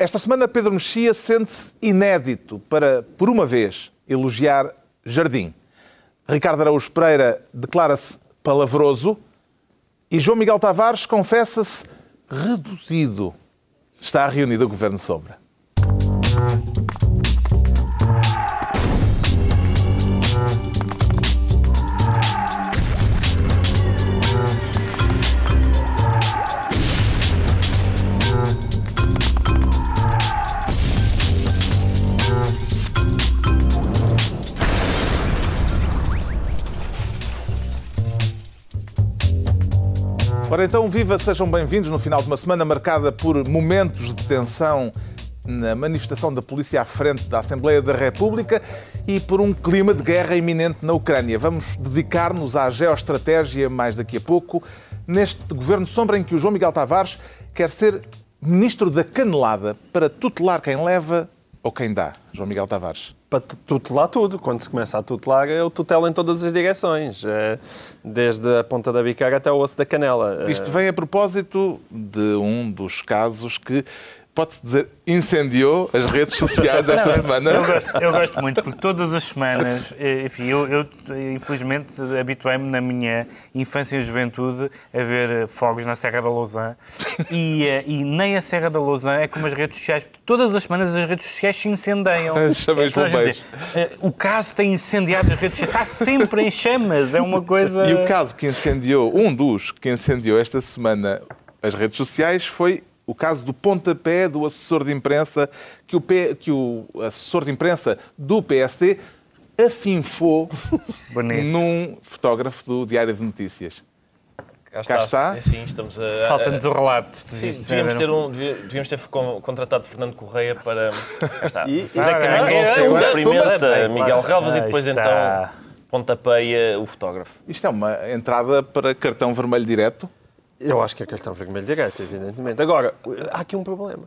Esta semana, Pedro Mexia sente-se inédito para, por uma vez, elogiar Jardim. Ricardo Araújo Pereira declara-se palavroso e João Miguel Tavares confessa-se reduzido. Está reunido o Governo Sombra. Ora então, viva, sejam bem-vindos no final de uma semana marcada por momentos de tensão na manifestação da polícia à frente da Assembleia da República e por um clima de guerra iminente na Ucrânia. Vamos dedicar-nos à geoestratégia mais daqui a pouco, neste governo sombra em que o João Miguel Tavares quer ser ministro da canelada para tutelar quem leva ou quem dá. João Miguel Tavares para tutelar tudo. Quando se começa a tutelar, eu tutelo em todas as direções, eh, desde a ponta da bicara até o osso da canela. Isto vem a propósito de um dos casos que pode-se dizer, incendiou as redes sociais esta não, semana. Eu gosto, eu gosto, muito, porque todas as semanas, eh, enfim, eu, eu infelizmente habituei-me na minha infância e juventude a ver eh, fogos na Serra da Lousã e, eh, e nem a Serra da Lousã é como as redes sociais, todas as semanas as redes sociais se incendeiam. Chamei é, o caso tem incendiado as redes sociais, está sempre em chamas, é uma coisa... E o caso que incendiou, um dos que incendiou esta semana as redes sociais foi o caso do pontapé do assessor de imprensa que o, P, que o assessor de imprensa do PSD afinfou num fotógrafo do Diário de Notícias. Cá está. Cá está. É, sim, estamos a... Falta-nos o relato. Sim, devíamos ter, um, devíamos ter contratado Fernando Correia para... Cá está. E, José Camilo é, cumprimenta Miguel Relvas e depois então pontapeia o fotógrafo. Isto é uma entrada para cartão vermelho direto? Eu acho que é cartão vermelho direto, evidentemente. Agora, há aqui um problema.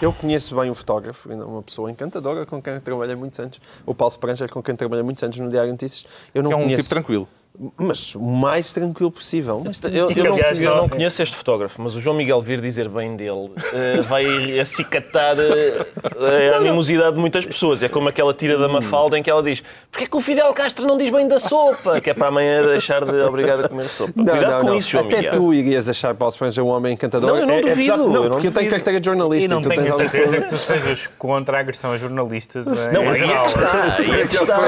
Eu conheço bem o fotógrafo, uma pessoa encantadora com quem trabalhei muitos anos. O Paulo Spranger, com quem trabalhei muitos anos no Diário Notícias. Eu não que é um conheço... tipo tranquilo mas o mais tranquilo possível. Mas eu, eu, não, eu, não, conheço este fotógrafo, mas o João Miguel vir dizer bem dele uh, vai acicatar uh, a animosidade de muitas pessoas. É como aquela tira da Mafalda em que ela diz porquê que o Fidel Castro não diz bem da sopa? Que é para amanhã deixar de obrigar a comer sopa. Não, Cuidado não, com não. isso, João Até Miguel. tu irias achar Paulo Spencer um homem encantador. Não, eu não é, duvido. É, não, eu não porque eu tenho carteira de jornalista. E não tenho a certeza que tu sejas contra a agressão a jornalistas. Não, é geral. Aí é que está.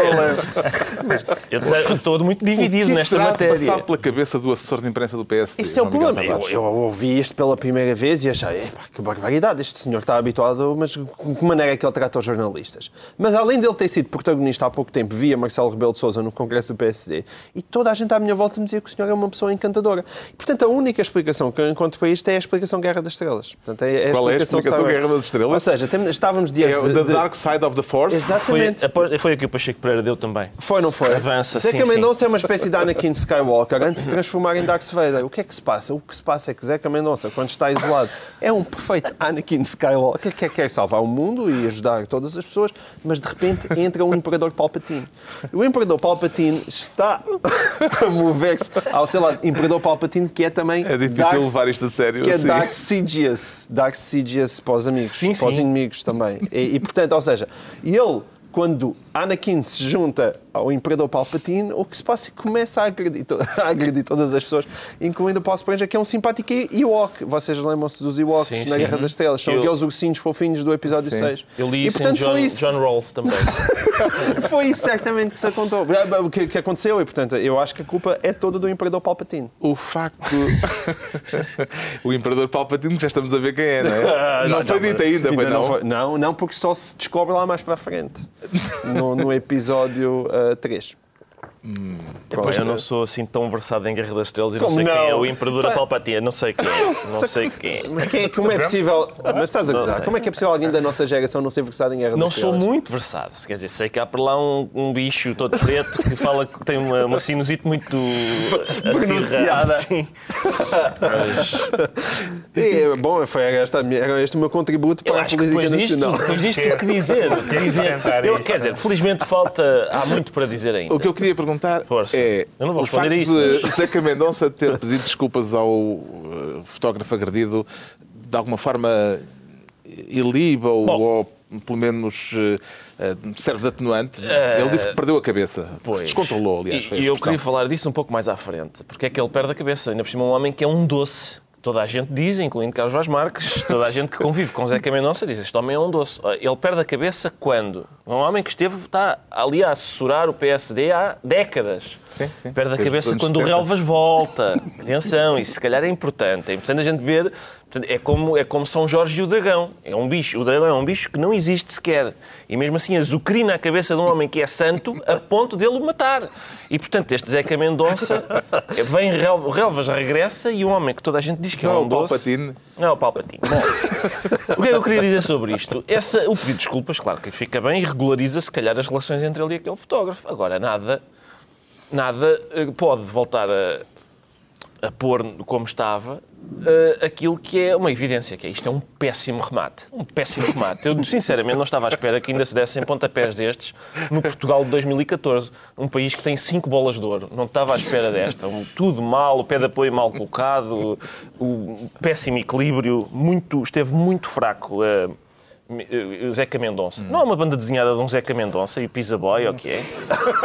Eu estou muito dividido nesta matéria passado pela cabeça do assessor de imprensa do PSD? Isso é o problema. Eu, eu, ouvi isto pela primeira vez e achei, que barbaridade, este senhor está habituado, mas de que maneira é que ele trata os jornalistas? Mas além dele ter sido protagonista há pouco tempo, via Marcelo Rebelo de Sousa no Congresso do PSD, e toda a gente à minha volta me dizia que o senhor é uma pessoa encantadora. E, portanto, a única explicação que eu encontro para isto é a explicação Guerra das Estrelas. Portanto, é, é a Qual explicação é a explicação Guerra das Estrelas? Ou seja, estávamos diante é, de... The Dark Side of the Force? Exatamente. Foi, foi aqui o Pacheco Pereira deu também. Foi, não foi? Avança, Zeca sim, Mendonça é uma espécie de Anakin Skywalker antes de transformar em Darth Vader. O que é que se passa? O que se passa é que Zeca Mendonça, quando está isolado, é um perfeito Anakin Skywalker que quer salvar o mundo e ajudar todas as pessoas, mas de repente entra o Imperador Palpatine. O Imperador Palpatine está a mover-se ao seu lado. Imperador Palpatine, que é também. É difícil Darth, levar isto a sério. Que é assim. Darth Sidious. Darth Sidious para os amigos, sim, para os inimigos também. E, e portanto, ou seja, ele quando Anakin se junta ao Imperador Palpatine, o que se passa é que começa a agredir, a agredir todas as pessoas, incluindo o Paul Sprenger, que é um simpático Ewok. Vocês lembram-se dos Ewoks sim, na sim. Guerra das Estrelas? São eu... aqueles ursinhos fofinhos do episódio sim. 6. Eu li isso e, portanto, em John, isso. John Rawls também. foi isso certamente que se aconteceu. Que, que aconteceu e, portanto, eu acho que a culpa é toda do Imperador Palpatine. O facto... o Imperador Palpatine, já estamos a ver quem é, não é? não, não foi dito ainda, ainda não? Não, foi, não, não, porque só se descobre lá mais para a frente. No, no episódio uh, eh, 3. Hum, eu não sou assim tão versado em Guerra das Estrelas e não sei não? quem é o Imperador Palpatine. Não sei quem é. Não sei quem é. Mas quem é, como é possível. Mas estás a gozar. Como é que é possível alguém da nossa geração não ser versado em Guerra das não Estrelas? Não sou muito versado. Sei, quer dizer, sei que há por lá um, um bicho todo preto que fala que tem uma, uma sinusite muito acirrada. Sim. Mas... É, bom, foi esta, era este o meu contributo para a política nacional. Disto, depois disto, o que dizer? O que dizer? Eu, quer dizer, felizmente falta. Há muito para dizer ainda. O que eu queria perguntar perguntar Força. é Eu não vou o facto isso, de mas... Zeca Mendonça ter pedido desculpas ao uh, fotógrafo agredido de alguma forma iliba ou, ou pelo menos eh, eh, serve de atenuante. Ele disse que perdeu a cabeça. Pois. Se descontrolou, aliás. E, eu queria falar disso um pouco mais à frente. Porque é que ele perde a cabeça? Ainda por cima, um homem que é um doce. Toda a gente diz, incluindo Carlos Vaz Marques, toda a gente que convive com Zeca Mendonça diz este homem é um doce. Ele perde a cabeça quando? Um homem que esteve, está ali a assessorar o PSD há décadas. Sim, sim. Perde a Desde cabeça quando o 70. Relvas volta. Atenção, isso se calhar é importante. É importante a gente ver. Portanto, É como, é como São Jorge e o dragão. É um bicho. O dragão é um bicho que não existe sequer. E mesmo assim azucrina a cabeça de um homem que é santo a ponto dele o matar. E portanto, este Zeca Mendonça vem, Rel- Relvas regressa e um homem que toda a gente diz que é Não, um o doce. Palpatine. Não, o Palpatine. Bom, o que é que eu queria dizer sobre isto? Essa, o pedido de desculpas, claro que fica bem e regulariza, se calhar, as relações entre ele e aquele fotógrafo. Agora, nada, nada eh, pode voltar a, a pôr como estava eh, aquilo que é uma evidência, que é isto é um péssimo remate. Um péssimo remate. Eu, sinceramente, não estava à espera que ainda se dessem pontapés destes no Portugal de 2014. Um país que tem cinco bolas de ouro. Não estava à espera desta. Um- tudo mal, o pé de apoio mal colocado, o, o péssimo equilíbrio, muito, esteve muito fraco. eh, o Zeca Mendonça. Não há uma banda desenhada de um Zeca Mendonça e o Pizza Boy, ou o que é?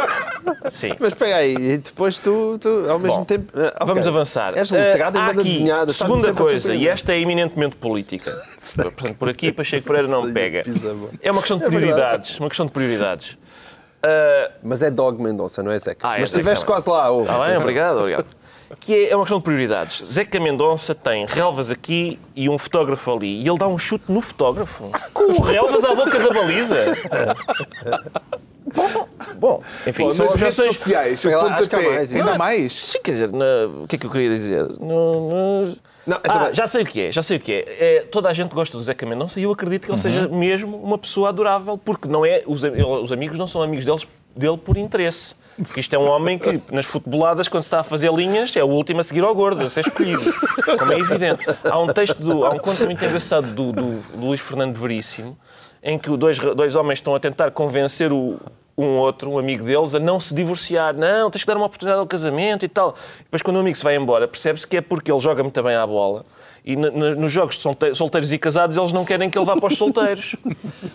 Sim. Mas espera aí, e depois tu, tu, ao mesmo Bom, tempo. ah, ok. Vamos avançar. És letrado em Eh, banda aqui, desenhada. Segunda a coisa, e esta é eminentemente política. Portanto, por aqui Pacheco Pereira não me pega. É uma questão de prioridades. Uma questão de prioridades. Ah, Mas é Dog Mendonça, não é Zeca? Ah, é Mas estiveste quase lá. Está bem, obrigado, obrigado. Que é, é uma questão de prioridades. Zeca Mendonça tem relvas aqui e um fotógrafo ali. E ele dá um chute no fotógrafo. Com o relvas à boca da baliza. Bom, bom enfim, Bom, são objeções. sociais, acho que há pontapé, mais, ainda ainda. mais. Sim, quer dizer, o que é que eu queria dizer? No- Não, essa Ah, vai- já sei o que é, já sei o que é. É, Toda a gente gosta do Zeca Mendonça e eu acredito que ele seja mesmo uma pessoa adorável, porque não é, os, os amigos não são amigos deles, dele por interesse. Porque isto é um homem que, nas futeboladas, quando se está a fazer linhas, é o último a seguir ao gordo, a ser escolhido. Como é evidente. Há um texto, do, há um conto muito engraçado do, do- do Luís Fernando Veríssimo, em que dois, dois homens estão a tentar convencer o, um outro, um amigo deles, a não se divorciar. Não, tens que dar uma oportunidade ao casamento e tal. Depois, quando o amigo se vai embora, percebe-se que é porque ele joga muito bem à bola. E nos jogos de solte- solteiros e casados, eles não querem que ele vá para os solteiros.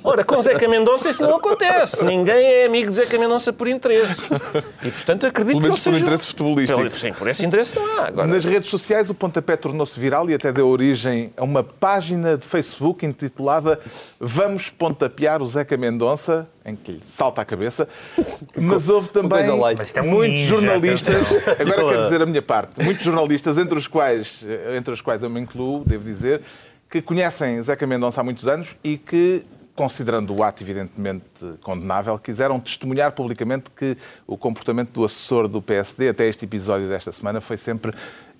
Ora, com Zeca Mendonça isso não acontece. Ninguém é amigo de Zeca Mendonça por interesse. E, portanto, acredito Pelo menos que ele por seja... interesse futebolístico. Pelo- Sim, por esse interesse não há. Agora, Nas redes sociais, o pontapé tornou-se viral e até deu origem a uma página de Facebook intitulada Vamos pontapear o Zeca Mendonça, em que lhe salta a cabeça. Mas houve também. Mas é muitos ninja, jornalistas, agora quero dizer a minha parte, muitos jornalistas, entre os quais, entre os quais eu me incluo, devo dizer, que conhecem Zeca Mendonça há muitos anos e que considerando o ato evidentemente condenável, quiseram testemunhar publicamente que o comportamento do assessor do PSD até este episódio desta semana foi sempre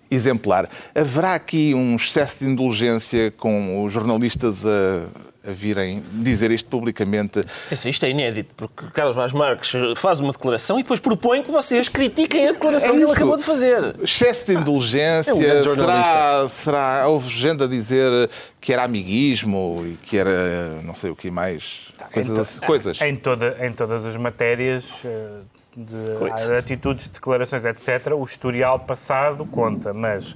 exemplar. Haverá aqui um excesso de indulgência com os jornalistas a virem dizer isto publicamente? Isso, isto é inédito, porque Carlos Vaz Marques faz uma declaração e depois propõe que vocês critiquem a declaração É que ele acabou de fazer. Excesso de indulgência? É um será, será, houve gente a dizer que era amiguismo e que era não sei o que mais? Coisas, assim- coisas. Em, toda, em todas as matérias eh, de atitudes, declarações, etc., o historial passado conta, mas,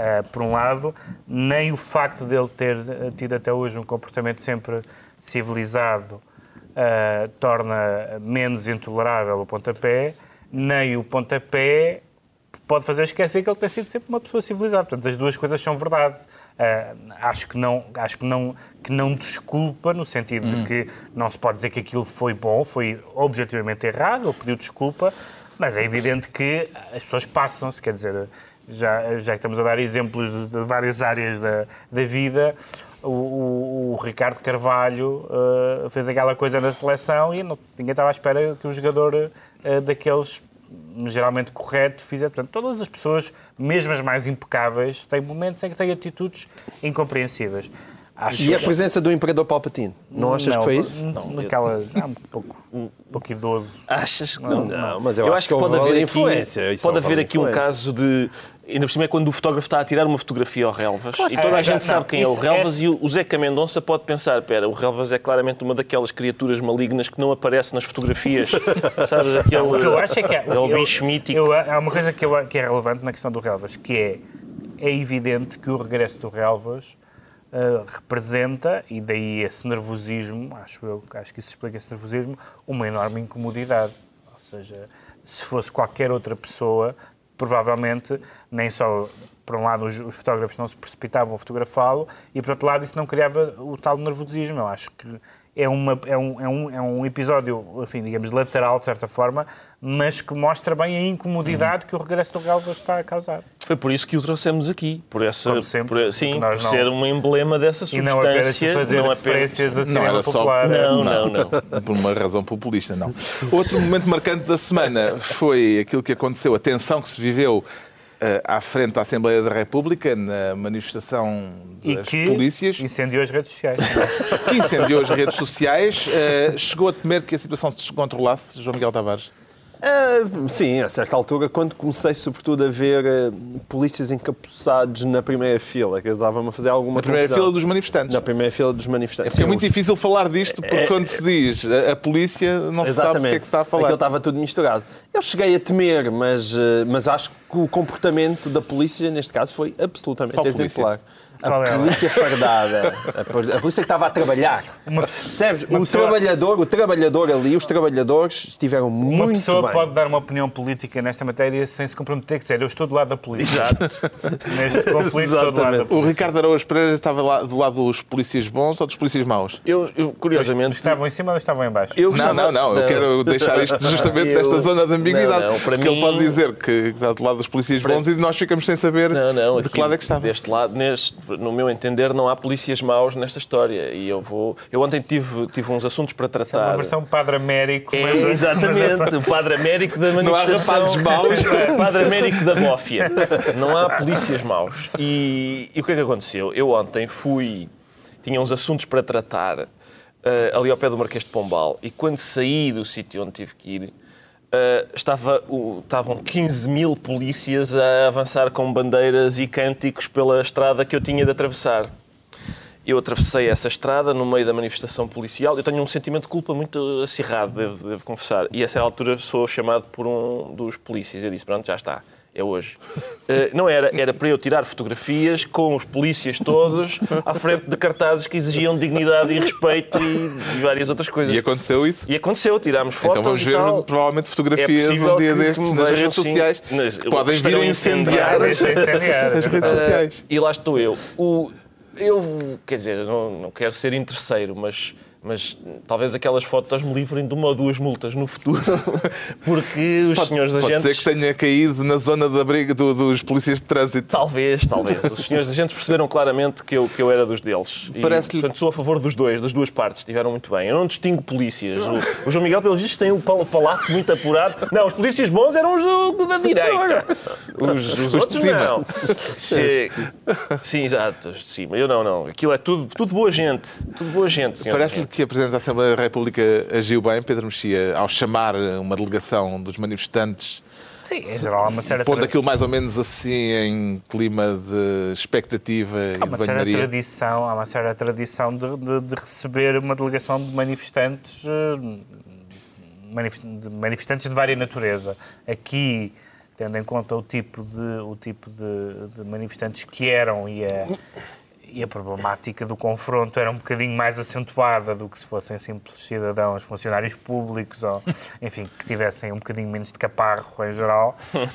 eh, por um lado, nem o facto dele ter eh, tido até hoje um comportamento sempre civilizado eh, torna menos intolerável o pontapé, nem o pontapé pode fazer esquecer que ele tem sido sempre uma pessoa civilizada. Portanto, as duas coisas são verdade. Ah, acho que não, acho que não, que não desculpa no sentido de que não se pode dizer que aquilo foi bom, foi objetivamente errado, ele pediu desculpa, mas é evidente que as pessoas passam-se, quer dizer, já, já que estamos a dar exemplos de, de várias áreas da, da vida, o, o- o Ricardo Carvalho ah, fez aquela coisa na seleção e não- ninguém estava à espera que o jogador ah, daqueles geralmente correto, fizer. Portanto, todas as pessoas, mesmo as mais impecáveis, têm momentos em que têm atitudes incompreensíveis. Acho E a presença do Imperador Palpatine? Não achas que foi isso? n- Naquela, já um pouco, um pouco idoso. Achas que Não, não? não, mas eu acho que pode haver ali aqui, influência, isso pode haver aqui um influência. caso de. Ainda por cima é quando o fotógrafo está a tirar uma fotografia ao Relvas e que toda a gente sabe Não, quem é o isso Relvas é- e o o Zeca Mendonça pode pensar: pera, o Relvas é claramente uma daquelas criaturas malignas que não aparece nas fotografias. Sabes? Aquele, O que eu acho é que há, aquele eu- bicho mítico. eu- há uma coisa que, eu- que é relevante na questão do Relvas, que é, é evidente que o regresso do Relvas uh, representa, e daí esse nervosismo, acho eu, acho que isso explica esse nervosismo, uma enorme incomodidade. Ou seja, se fosse qualquer outra pessoa, provavelmente nem só por um lado, os, os fotógrafos não se precipitavam a fotografá-lo e, por outro lado, isso não criava o tal nervosismo. Eu acho que é, uma, é, um, é, um, é um episódio, enfim, digamos, lateral, de certa forma, mas que mostra bem a incomodidade que o regresso do Galvas está a causar. Foi por isso que o trouxemos aqui, por essa, sempre, por, sim, por nós ser não- um emblema dessa E não apenas substância. fazer não apenas- referências a Não era só- popular. Não, não, não. Por uma razão populista, não. Outro momento marcante da semana foi aquilo que aconteceu, a tensão que se viveu à frente da Assembleia da República, na manifestação E das que polícias, incendiou as redes sociais. que incendiou as redes sociais. Eh, chegou a temer que a situação se descontrolasse, João Miguel Tavares? Ah, sim, a certa altura, quando comecei sobretudo a ver ah, polícias encapuçados na primeira fila, que dava-me a fazer alguma Na primeira confusão. fila dos manifestantes. Na primeira fila dos manifestantes. É Sim, muito difícil falar disto, porque quando se diz a, a polícia, não se sabe do que é que se está a Aquilo falar. estava tudo misturado. Eu cheguei a temer, mas, eh, mas acho que o comportamento da polícia, neste caso, foi absolutamente Qual polícia? Qual A é ela? polícia fardada, a pol- a polícia que estava a trabalhar. Uma, Percebes? Uma o pessoa- trabalhador, o trabalhador ali, os trabalhadores estiveram uma muito pessoa bem. pode dar uma opinião política nesta matéria sem se comprometer, que dizer, eu estou do lado da polícia. Exato. Neste conflito, estou do lado da Exatamente. O polícia. Ricardo Araújo Pereira estava lá do lado dos polícias bons ou dos polícias maus? Eu, eu, curiosamente. Estavam em cima ou estavam em baixo? eu Não, gostava- não, não. Eu quero deixar isto justamente Eu- nesta zona de ambiguidade. Não, não, para porque ele mim- pode dizer que está do lado dos polícias bons e nós ficamos sem saber Não, não, de que lado é que estava. Deste lado, neste, no meu entender, não há polícias maus nesta história. E eu vou. Eu ontem tive, tive uns assuntos para É uma tratar. versão Padre Américo. É, mas- é exatamente, o padre Américo da há manifestação. rapazes maus. Padre Américo da Bófia. Não há polícias maus. E, e o que é que aconteceu? Eu ontem fui, tinha uns assuntos para tratar eh, ali ao pé do Marquês de Pombal e quando saí do sítio onde tive que ir, eh, estava, o- estavam 15 mil polícias a avançar com bandeiras e cânticos pela estrada que eu tinha de atravessar. Eu atravessei essa estrada no meio da manifestação policial. Eu tenho um sentimento de culpa muito acirrado, devo, devo confessar. E a essa altura sou chamado por um dos polícias. Eu disse: Pronto, já está, é hoje. Eh, não era, era para eu tirar fotografias com os polícias todos à frente de cartazes que exigiam dignidade e respeito e, e várias outras coisas. E aconteceu isso? E aconteceu, tirámos fotos Então vamos e ver tal. provavelmente fotografias É um dia que- destes nas redes sim. sociais Nas- que podem vir a incendiar Ah, as incendiar. redes sociais. E lá estou eu. O, eu, quer dizer, não, não quero ser interesseiro, mas, mas talvez aquelas fotos me livrem de uma ou duas multas no futuro, porque os Pode, senhores pode agentes... ser que tenha caído na zona da briga do- dos polícias de trânsito. Talvez, talvez. Os senhores agentes perceberam claramente que eu, que eu era dos deles. E, portanto, sou a favor dos dois, das duas partes. Estiveram muito bem. Eu não distingo polícias. O, o João Miguel, pelos vistos, tem o pal- palato muito apurado. Não, os polícias bons eram os da direita. Os, os outros, cima. não. Sim, sim, exato. Os de cima. Eu não, não. Aquilo é tudo, tudo boa gente. Tudo boa gente, senhores Parece-lhe agentes. Que a Presidente da Assembleia da República agiu bem, Pedro Mexia, ao chamar uma delegação dos manifestantes, Sim, em geral há uma séria pondo aquilo mais ou menos assim em clima de expectativa há e uma de séria banharia. tradição, há uma séria tradição de, de- de receber uma delegação de manifestantes, eh, de manifestantes de várias natureza. Aqui, tendo em conta o tipo de, o tipo de, de manifestantes que eram e a, e a problemática do confronto era um bocadinho mais acentuada do que se fossem simples cidadãos, funcionários públicos ou, enfim, que tivessem um bocadinho menos de caparro em geral.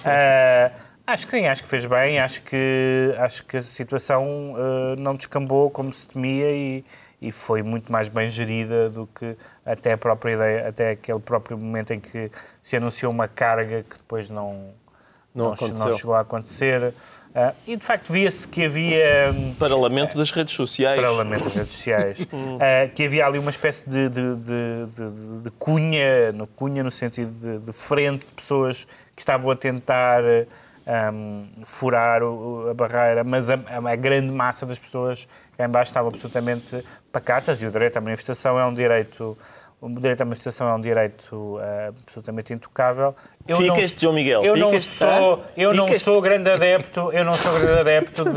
Ah, acho que sim, acho que fez bem, acho que, acho que a situação ah, não descambou como se temia e, e foi muito mais bem gerida do que até a própria ideia, até aquele próprio momento em que se anunciou uma carga que depois não, Não não, não chegou a acontecer. Ah, e de facto via-se que havia. hum, Para lamento das redes sociais. para lamento das redes sociais, eh, que havia ali uma espécie de, de, de- de- cunha, no, cunha no sentido de, frente de pessoas que estavam a tentar um, furar o- a barreira, mas a, a grande massa das pessoas cá em baixo estavam absolutamente pacatas e o direito à manifestação é um direito o direito à manifestação é um direito eh, absolutamente intocável. Eu não- João Miguel, Eu não sou, eu não sou grande adepto, eu não sou grande adepto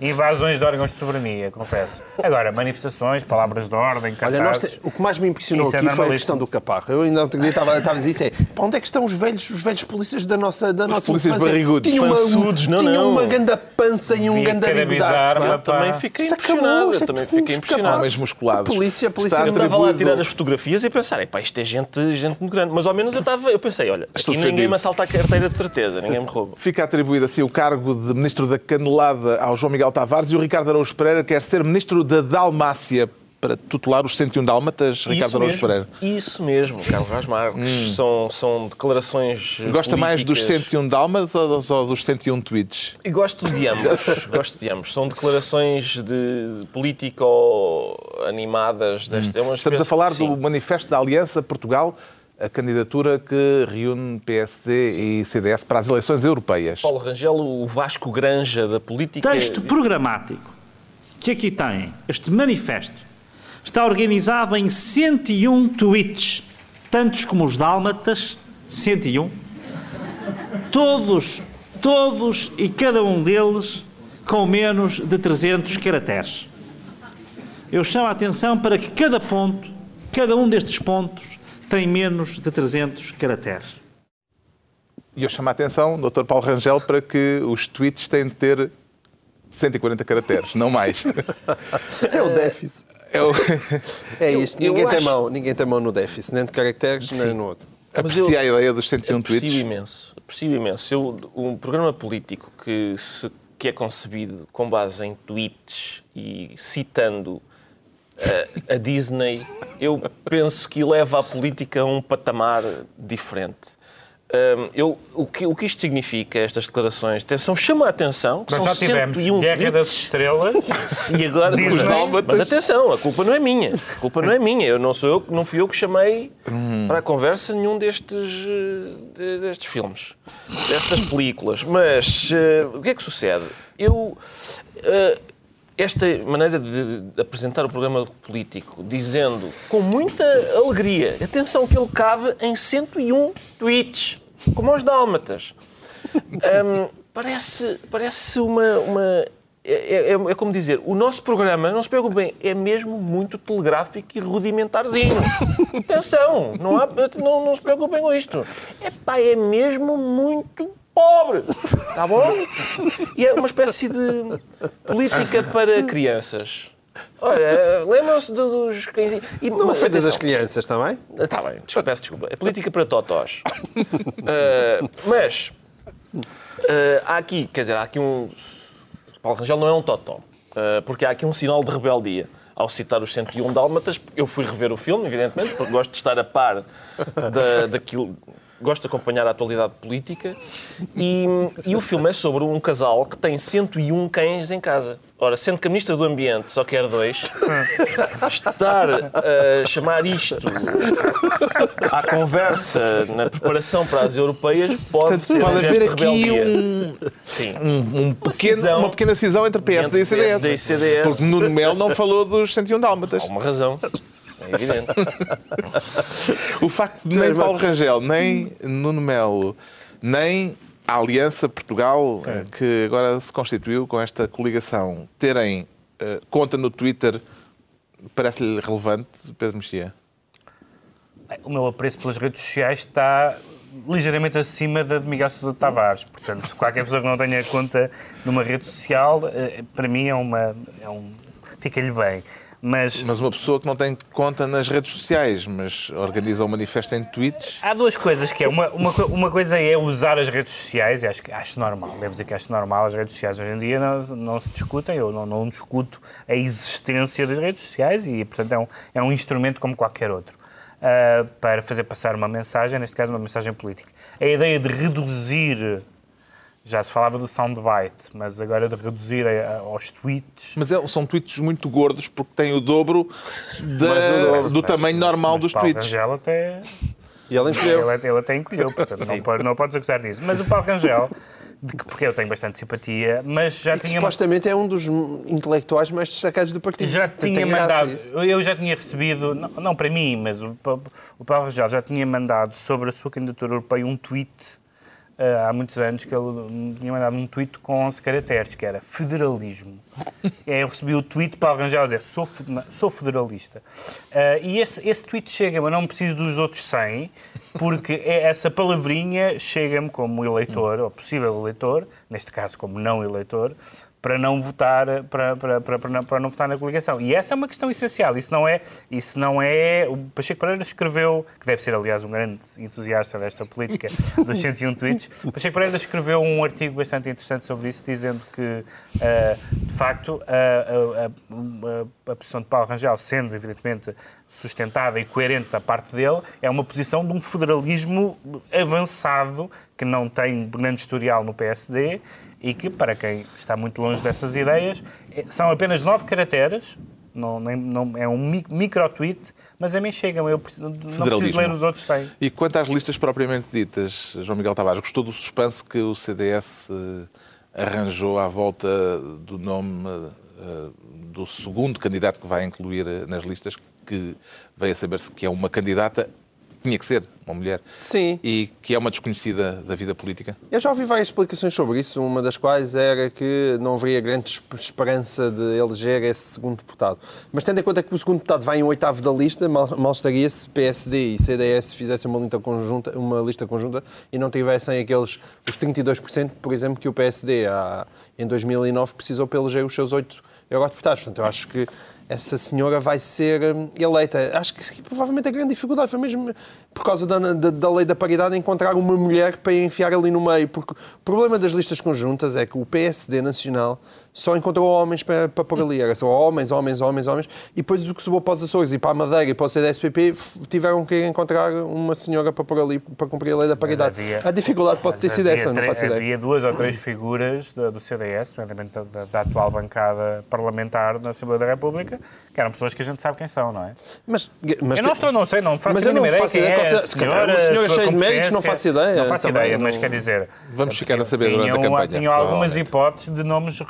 de invasões de órgãos de soberania, confesso. Agora, manifestações, palavras de ordem, Olha, nós cartazes... te- o que mais me impressionou é aqui foi a questão do caparro. Eu ainda outro dia estava, estava a dizer isso. É, para onde é que estão os velhos, os velhos polícias da nossa, da nossa polícias infância? barrigudos. Tinham uma, Pançudos, não, tinham não. uma ganda pança e um ganda bigodaço. pá. Eu também fiquei Isso impressionado. Eu é também fiquei impressionado. Homens musculados. A polícia- a polícia Eu estava lá a tirar as fotografias e pensar, epá, isto é gente, gente muito grande. Mas ao menos eu estava, eu pensei, olha, Ninguém me assalta a carteira de certeza, ninguém me rouba. Fica atribuído assim o cargo de Ministro da Canelada ao João Miguel Tavares e o Ricardo Araújo Pereira quer ser Ministro da Dalmácia para tutelar os 101 Dálmatas, Ricardo Isso Araújo mesmo, Pereira. isso mesmo, Carlos Vaz Marques. São, são declarações Gosta mais dos políticas. 101 Dálmatas ou dos 101 tweets? E gosto de ambos, gosto de ambos. São declarações de. Desta, é uma Hum. Estamos a falar sim. do Manifesto da Aliança Portugal, a candidatura que reúne PSD e CDS para as eleições europeias. Paulo Rangel, o Vasco Granja da política. texto programático que aqui tem, este manifesto, está organizado em 101 tweets, tantos como os dálmatas, 101, todos, todos e cada um deles com menos de 300 caracteres. Eu chamo a atenção para que cada ponto, cada um destes pontos, tem menos de 300 caracteres. E eu chamo a atenção, Dr. Paulo Rangel, para que os tweets têm de ter 140 caracteres, não mais. É o déficit. É o... É isto. eu ninguém, tem acho- mão, ninguém tem mão no déficit, nem de caracteres, nem no outro. Apreciei a ideia dos 101 Aprecio tweets. imenso. Aprecio imenso. Eu, um programa político que, se- que é concebido com base em tweets e citando a Disney, eu penso que leva a política a um patamar diferente. Hum, eu, o, que, o que isto significa, estas declarações, atenção, chama a atenção, que Nós são já tivemos 101 Guerra tweets. das Estrelas. E agora Disney. os dálmatas. Mas atenção, a culpa não é minha. A culpa não é minha. Eu não sou eu, não fui eu que chamei para a conversa nenhum destes, de- destes filmes, destas películas. Mas eh, o que é que sucede? Eu eh, esta maneira de, apresentar o programa político, dizendo com muita alegria, atenção que ele cabe em 101 tweets, como aos dálmatas. Hum, parece, parece uma. uma é, é- é como dizer, o nosso programa, não se preocupem, é mesmo muito telegráfico e rudimentarzinho. Atenção, não, há, não, não se preocupem com isto. É pá, é mesmo muito pobre. Está bom? E é uma espécie de política para crianças. Olha, lembram-se do- dos cãezinhos. E, Não mas, feitas as crianças também? Está bem, desculpa, peço desculpa. É política para totós. Uh, mas uh, há aqui, quer dizer, há aqui um. Paulo Rangel não é um totó, uh, porque há aqui um sinal de rebeldia. Ao citar os 101 Dálmatas, eu fui rever o filme, evidentemente, porque gosto de estar a par da, daquilo. Gosto de acompanhar a atualidade política. E, e o filme é sobre um casal que tem 101 cães em casa. Ora, sendo que a Ministra do Ambiente só quer dois, estar a chamar isto à conversa na preparação para as europeias pode Portanto, ser pode um haver aqui um, Sim. um pequeno- cisão uma pequena cisão entre PSD e entre PSD e CDS. CDS. Porque Nuno Melo não falou dos 101 Dálmatas. Há uma razão. É evidente. O facto de nem Paulo Rangel, nem Nuno Melo, nem a Aliança Portugal, É. que agora se constituiu com esta coligação, terem eh, conta no Twitter, parece-lhe relevante, Pedro Mexia? O meu apreço pelas redes sociais está ligeiramente acima da de Miguel Sousa Tavares. Portanto, qualquer pessoa que não tenha conta numa rede social, eh, para mim é uma. É um, Fica-lhe bem. Mas Mas uma pessoa que não tem conta nas redes sociais, mas organiza um manifesto em tweets, há duas coisas que é. Uma, uma, uma coisa é usar as redes sociais, e acho, acho normal, devo dizer que acho normal. As redes sociais hoje em dia não, não se discutem, eu não, não discuto a existência das redes sociais e, portanto, é um, é um instrumento como qualquer outro. ah, para fazer passar uma mensagem, neste caso uma mensagem política. A ideia de reduzir, já se falava do soundbite, mas agora de reduzir a- a- aos tweets, mas é- são tweets muito gordos porque têm o dobro, da- do dobro, do tamanho normal mas dos Paulo tweets. Rangel até E ele encolheu. Ele, ele até encolheu, portanto não, pode, não podes acusar disso. Mas o Paulo Rangel de que, porque eu tenho bastante simpatia, mas já E tinha supostamente é um dos intelectuais mais destacados do partido. já tinha mandado, isso. eu já tinha recebido, não, não para mim, mas o, o Paulo Rangel já tinha mandado sobre a sua candidatura europeia um tweet há muitos anos que ele tinha mandado um tweet com 11 caracteres, que era federalismo. E aí eu recebi o tweet para Rangel a dizer sou, sou federalista. Eh, e esse, esse tweet chega, mas não preciso dos outros 100, porque é essa palavrinha chega-me como eleitor, ou possível eleitor, neste caso como não eleitor, para não votar para, para, para, para não, para não votar na coligação. E essa é uma questão essencial. Isso não é, isso não é o Pacheco Pereira escreveu, que deve ser aliás um grande entusiasta desta política dos 101 tweets. Pacheco Pereira escreveu um artigo bastante interessante sobre isso, dizendo que ah, de facto a, a, a, a posição de Paulo Rangel, sendo evidentemente sustentada e coerente da parte dele, é uma posição de um federalismo avançado que não tem grande historial no PSD e que, para quem está muito longe dessas ideias, eh, são apenas nove caracteres, não, nem- não- é um mi- micro-tweet, mas a mim chegam, eu preciso- não preciso ler os outros 100. E quanto às listas propriamente ditas, João Miguel Tavares, gostou do suspense que o CDS eh, arranjou à volta do nome eh, do segundo candidato que vai incluir eh, nas listas, que veio a saber-se que é uma candidata, tinha que ser uma mulher, Sim. e que é uma desconhecida da vida política? Eu já ouvi várias explicações sobre isso, uma das quais era que não haveria grande esp- esperança de eleger esse segundo deputado. Mas tendo em conta que o segundo deputado vai em oitavo da lista, mal, mal estaria se PSD e CDS fizessem uma lista conjunta, uma lista conjunta e não tivessem aqueles os 32%, por exemplo, que o PSD há, em 2009 precisou para eleger os seus oito eurodeputados. Portanto, eu acho que essa senhora vai ser hum, eleita. Acho que provavelmente a grande dificuldade foi mesmo por causa da, da, da lei da paridade encontrar uma mulher para enfiar ali no meio. Porque o problema das listas conjuntas é que o PSD nacional só encontrou homens para, para pôr ali. Era só homens, homens, homens, homens. E depois o que subiu para os Açores e para a Madeira e para o CDSPP tiveram que encontrar uma senhora para pôr ali para cumprir a lei da paridade. havia- a dificuldade pode ter sido essa, não faço ideia. Havia duas ou três figuras do, do CDS, nomeadamente da, da- da atual bancada parlamentar na Assembleia da República, que eram pessoas que a gente sabe quem são, não é? Mas, mas eu não estou, não sei, não faço Mas eu não ideia faço ideia é seja- se calhar senhora, uma senhora sua cheia de méritos, não faço ideia, Não faço também ideia, não- mas quer dizer... Vamos ficar a saber durante a campanha, Tinham algumas hipóteses de nomes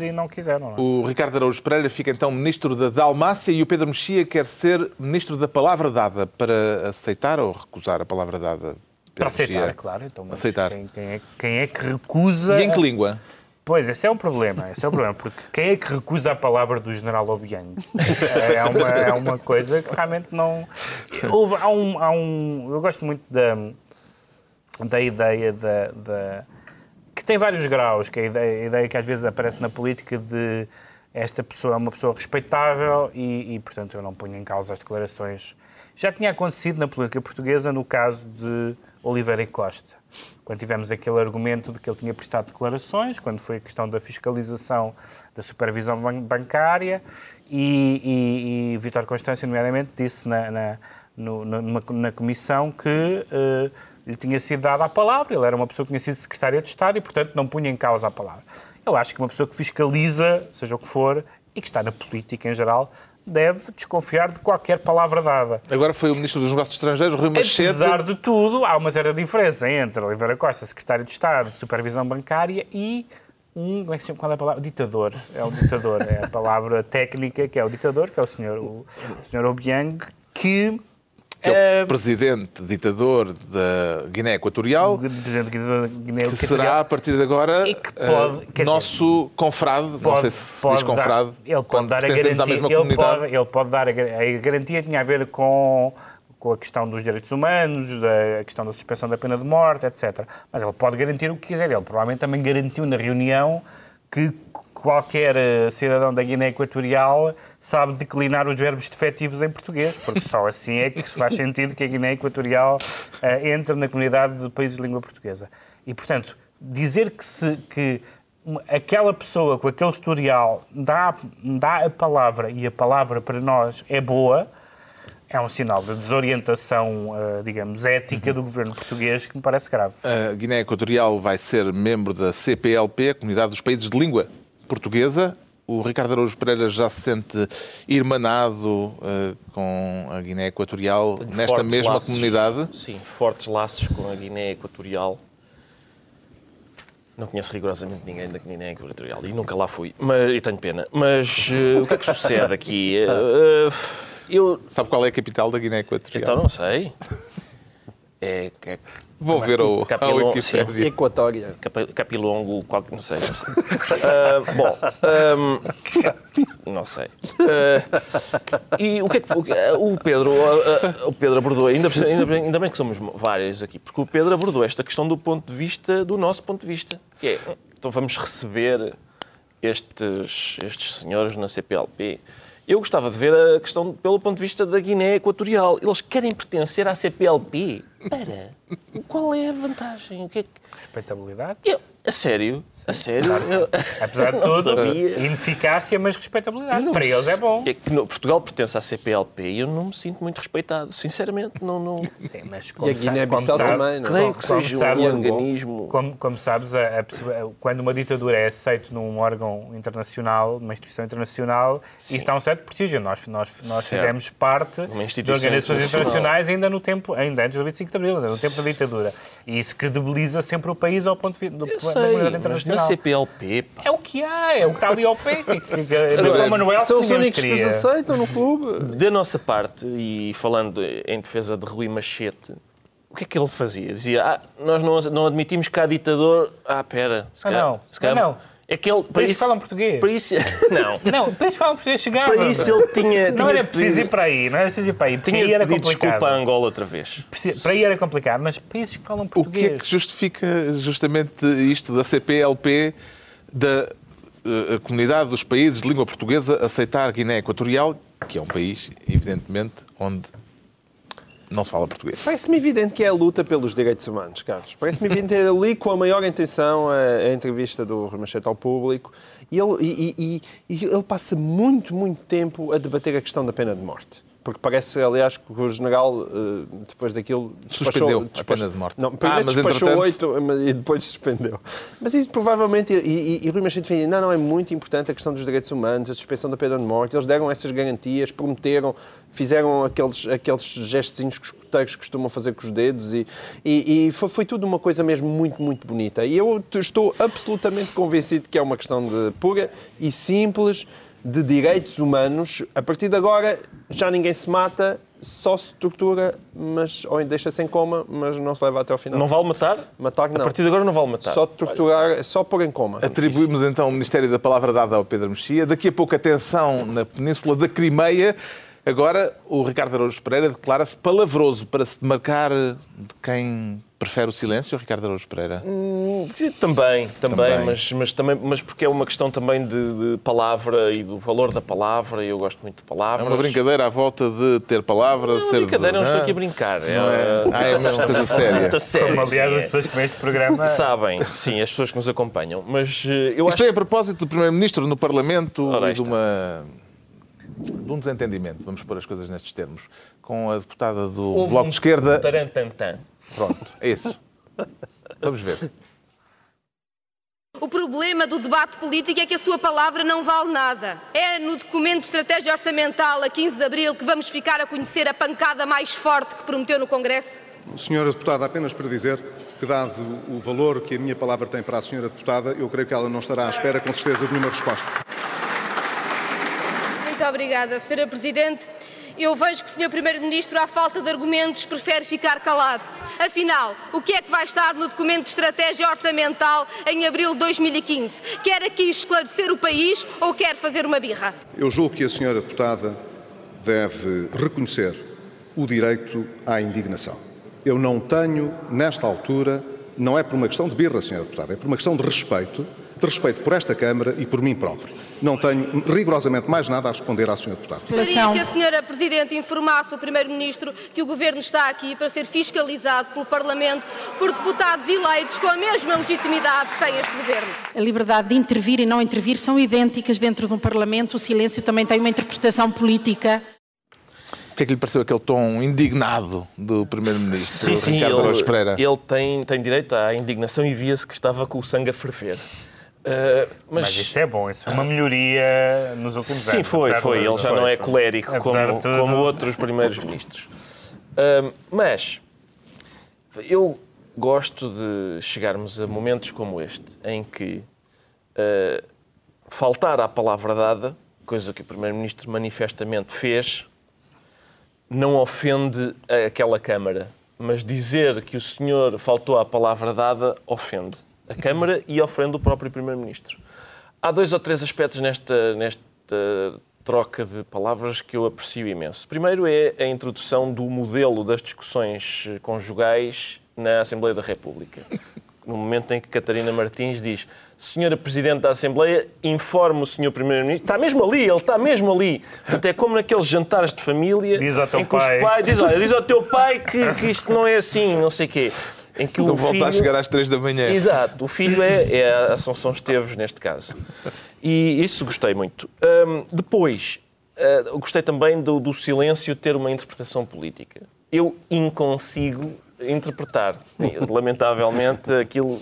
e não quiseram, não é? O Ricardo Araújo Pereira fica então ministro da Dalmácia e o Pedro Mexia quer ser ministro da palavra dada para aceitar ou recusar a palavra dada. Para aceitar, é claro. Então, Aceitar. Quem, quem é, quem é que recusa... E em que língua? Pois, esse é o problema, esse é o problema, porque quem é que recusa a palavra do general Obiang? É uma, é uma coisa que realmente não... Houve, há, um, há um... Eu gosto muito da, da ideia da, da- que tem vários graus, que é a ideia, a ideia que às vezes aparece na política de esta pessoa é uma pessoa respeitável e, e, portanto, eu não ponho em causa as declarações. Já tinha acontecido na política portuguesa no caso de Oliveira e Costa, quando tivemos aquele argumento de que ele tinha prestado declarações, quando foi a questão da fiscalização da supervisão ban- bancária e, e, e Vítor nomeadamente, disse na, na, no- na- na comissão que eh, lhe tinha sido dada a palavra, ele era uma pessoa que tinha sido secretária de Estado e, portanto, não punha em causa a palavra. Eu acho que uma pessoa que fiscaliza, seja o que for, e que está na política em geral, deve desconfiar de qualquer palavra dada. Agora foi o ministro dos Negócios Estrangeiros, Rui Machete. Apesar de tudo, há uma séria diferença entre Oliveira Costa, secretário de Estado de Supervisão Bancária, e um. Como é que se chama? Qual é a palavra? Ditador. É o ditador. É a palavra técnica que é o ditador, que é o senhor, o, senhor Obiang, que. Que é o presidente ditador da Guiné Equatorial, presidente da Guiné que será a partir de agora pode, quer nosso confrade, não sei se diz confrade, dar, ele pode dar a garantia. Ele pode, ele pode dar a, gar- a garantia tinha a ver com, com a questão dos direitos humanos, da a questão da suspensão da pena de morte, etc. Mas ele pode garantir o que quiser. Ele provavelmente também garantiu na reunião que qualquer eh, cidadão da Guiné Equatorial sabe declinar os verbos defetivos em português, porque só assim é que faz sentido que a Guiné Equatorial eh, entre na comunidade de países de língua portuguesa. E, portanto, dizer que, se, que aquela pessoa com aquele historial dá, dá a palavra e a palavra para nós é boa, é um sinal de desorientação, eh, digamos, ética do governo português que me parece grave. A Guiné Equatorial vai ser membro da CPLP, a Comunidade dos Países de Língua Portuguesa. O Ricardo Araújo Pereira já se sente irmanado eh, com a Guiné Equatorial nesta Fortes mesma laços. comunidade. Sim, fortes laços com a Guiné Equatorial. Não conheço rigorosamente ninguém da Guiné Equatorial e nunca lá fui. Mas, e tenho pena. Mas eh, o que é que sucede aqui? Eh, eu. Sabe qual é a capital da Guiné Equatorial? Então não sei. É. é Vou ver ao, ao Capilon- Wikipédia. Equatória. Capilongo, qualquer, não sei. Não sei. Ah, bom, ahm, não sei. Ah, e o que é que o o Pedro, ah, ah, o Pedro abordou, ainda, ainda, bem, ainda bem que somos várias aqui, porque o Pedro abordou esta questão do ponto de vista, do nosso ponto de vista, que é, então vamos receber estes, estes senhores na CPLP. Eu gostava de ver a questão pelo ponto de vista da Guiné Equatorial. Eles querem pertencer à CPLP. Para. Qual é a vantagem? O que é que... Respeitabilidade. Eu, a sério? A sério? Eu, Apesar de tudo, sabia. ineficácia, mas respeitabilidade. Para me eles é bom. É que no- Portugal pertence à CPLP e eu não me sinto muito respeitado. Sinceramente, não. não Sim, mas E como a sa- Guiné-Bissau também, não é? creio que como seja sabe- um organismo. Como, como sabes, a- a quando uma ditadura é aceita num órgão internacional, numa instituição internacional, isso dá um certo prestígio. Nós, nós, nós Certo. fizemos parte de organizações internacionais ainda no tempo, ainda antes do 25 de Abril, ainda no tempo da ditadura. E isso credibiliza sempre o país ao ponto de vista da sei, na. CPLP, pá, É o que há, é o que está ali ao pé. Agora, Manuel São os únicos que os aceitam no clube. da nossa parte, e falando em defesa de Rui Machete, o que é que ele fazia? Dizia, ah, nós não, não admitimos que há ditador. Ah, pera. Se Ah, calhar- não. se calhar- Ah, não. É que ele. Para isso falam português. Para isso, não. Não, para isso falam português chegava. Para isso ele tinha. Não tinha era preciso ir para aí, não era preciso ir para aí, porque aí Tinha era complicado. desculpa a Angola outra vez. Preci- Para aí era complicado, mas países que falam O que é português. que justifica justamente isto da CPLP, da eh, a comunidade dos países de língua portuguesa aceitar Guiné Equatorial, que é um país, evidentemente, onde não se fala português? Parece-me evidente que é a luta pelos direitos humanos, Carlos. Parece-me evidente é ali com a maior intenção a, entrevista do Machete ao público e ele, e- e- e ele passa muito, muito tempo a debater a questão da pena de morte. Porque parece, aliás, que o general, eh, depois daquilo... Suspendeu despachou- a pena de morte. Não, primeiro Ah, mas despachou entretanto- oito mas- e depois suspendeu. Mas isso provavelmente... E, e, e Rui Machete defende, não, não, é muito importante a questão dos direitos humanos, a suspensão da pena de morte. Eles deram essas garantias, prometeram, fizeram aqueles, aqueles gestozinhos que os escuteiros costumam fazer com os dedos e, e, e foi, foi tudo uma coisa mesmo muito, muito bonita. E eu estou absolutamente convencido que é uma questão de pura e simples de direitos humanos. A partir de agora já ninguém se mata, só se tortura, mas, ou deixa-se em coma, mas não se leva até ao final. Não vale matar? Matar não. A partir de agora não vale matar. Só torturar, só pôr em coma. Atribuímos então o Ministério da Palavra Dada ao Pedro Mexia. Daqui a pouco, atenção na Península da Crimeia. Agora, o Ricardo Araújo Pereira declara-se palavroso para se demarcar de quem prefere o silêncio, Ricardo Araújo Pereira. Sim, Também, também, Também. Mas, mas também, mas porque é uma questão também de, de palavra e do valor da palavra, e eu gosto muito de É palavras. uma brincadeira à volta de ter palavra, Não, é ser. brincadeira, não de... estou aqui a brincar. É, Não é? Ah, é mesmo coisa séria. Muito sério, Como, aliás, sim, as é. pessoas que este programa Sabem, sim, as pessoas que nos acompanham. Mas eh, eu Isto acho foi a propósito do Primeiro-Ministro no Parlamento Ora, e de, uma, de um desentendimento, vamos pôr as coisas nestes termos, com a deputada do Houve Bloco um de Esquerda. Tarantantan. Pronto, é isso. Vamos ver. O problema do debate político é que a sua palavra não vale nada. É no documento de estratégia orçamental a 15 de abril que vamos ficar a conhecer a pancada mais forte que prometeu no Congresso? Senhora Deputada, apenas para dizer que, dado o valor que a minha palavra tem para a Senhora Deputada, eu creio que ela não estará à espera, com certeza, de nenhuma resposta. Muito obrigada, Sra. Presidente. Eu vejo que o Sr. Primeiro-Ministro, à falta de argumentos, prefere ficar calado. Afinal, o que é que vai estar no documento de estratégia orçamental em abril de 2015? Quer aqui esclarecer o país ou quer fazer uma birra? Eu julgo que a Senhora Deputada deve reconhecer o direito à indignação. Eu não tenho, nesta altura, não é por uma questão de birra, Senhora Deputada, é por uma questão de respeito, de respeito por esta Câmara e por mim próprio. Não tenho rigorosamente mais nada a responder à Senhora Deputada. Gostaria que a Senhora Presidente informasse o Primeiro-Ministro que o Governo está aqui para ser fiscalizado pelo Parlamento por deputados eleitos com a mesma legitimidade que tem este Governo. A liberdade de intervir e não intervir são idênticas dentro de um Parlamento. O silêncio também tem uma interpretação política. O que é que lhe pareceu aquele tom indignado do Primeiro-Ministro, Sim, sim, ele, Pereira? ele tem, tem direito à indignação e via-se que estava com o sangue a ferver. Uh, mas, Mas isso é bom, isso foi uma melhoria nos últimos Sim, anos. foi, apesar foi. de- Ele já foi, não é foi. colérico Apesar como, tudo. como outros primeiros ministros. Ahm, mas eu gosto de chegarmos a momentos como este, em que eh, faltar à palavra dada, coisa que o Primeiro-Ministro manifestamente fez, não ofende aquela Câmara. Mas dizer que o senhor faltou à palavra dada ofende a Câmara e ofende o próprio Primeiro-Ministro. Há dois ou três aspectos nesta, nesta troca de palavras que eu aprecio imenso. Primeiro é a introdução do modelo das discussões conjugais na Assembleia da República. No momento em que Catarina Martins diz Senhora Presidente da Assembleia, informe o Senhor Primeiro-Ministro. Está mesmo ali, ele está mesmo ali. Portanto, é como naqueles jantares de família. Diz ao teu em que os pai. pais- diz, olha, diz ao teu pai que, que isto não é assim, não sei o quê. Em que Não o volta a chegar às três da manhã. Exato, o filho é, é a Assunção Esteves, neste caso. E isso gostei muito. Hum, depois, ah, gostei também do, do silêncio ter uma interpretação política. Eu inconsigo interpretar, lamentavelmente, aquilo,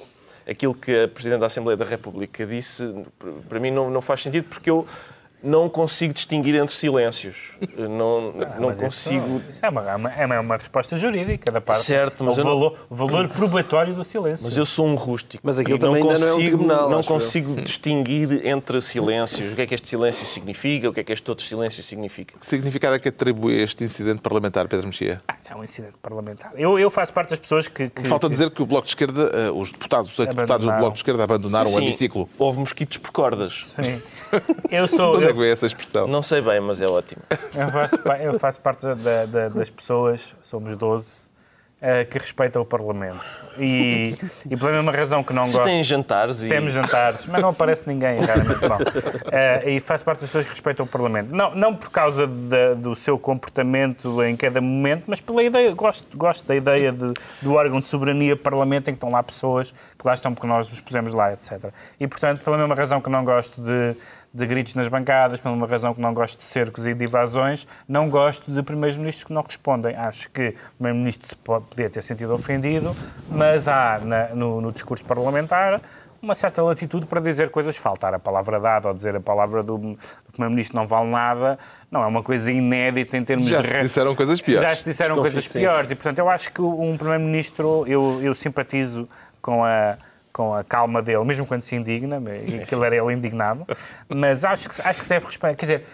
aquilo que a Presidente da Assembleia da República disse, para mim não, não faz sentido, porque eu não consigo distinguir entre silêncios. Não, não Mas consigo Isso, isso é, uma, é uma- é uma resposta jurídica da parte. Certo, mas o eu não- valor, o valor probatório do silêncio. Mas eu sou um rústico. Mas aquilo também ainda não é um consigo- tribunal, Não eu. consigo distinguir entre silêncios. O que é que este silêncio significa, o que é que este outro silêncio significa. Que significado é que atribui este incidente parlamentar, Pedro Mexia? É um incidente parlamentar. Eu, eu faço parte das pessoas que. que Falta que- dizer que o Bloco de Esquerda, eh, os deputados, os ex-deputados do Abandonaram. Bloco de Esquerda abandonaram Sim, o sim, hemiciclo. Houve mosquitos por cordas. Sim. Eu sou. Que veio essa expressão? Não sei bem, mas é ótimo. eu faço, eu faço parte da- da- das pessoas, somos 12, eh, que respeitam o Parlamento. E, e pela mesma razão que não gosto. têm jantares e. Temos jantares, mas não aparece ninguém, raramente não. Eh, e faço parte das pessoas que respeitam o Parlamento. Não, não por causa da- do seu comportamento em cada momento, mas pela ideia, gosto, gosto da ideia de- do órgão de soberania Parlamento em que estão lá pessoas que lá estão porque nós os pusemos lá, etc. E, portanto, pela mesma razão que não gosto de, de gritos nas bancadas, pela mesma razão que não gosto de cercos e de invasões, não gosto de primeiros-ministros que não respondem. Acho que o primeiro-ministro se pode, podia ter sentido ofendido, mas há na- no, no discurso parlamentar uma certa latitude para dizer coisas, faltar a palavra dada ou dizer a palavra do, do primeiro-ministro não vale nada, não é uma coisa inédita em termos Já de... se re- disseram coisas piores. Já se disseram Desconfio coisas sim. piores e, portanto, eu acho que um primeiro-ministro, eu, eu simpatizo com a com a calma dele, mesmo quando se indigna, e aquilo era ele indignado, mas acho que, acho que deve responder, quer dizer,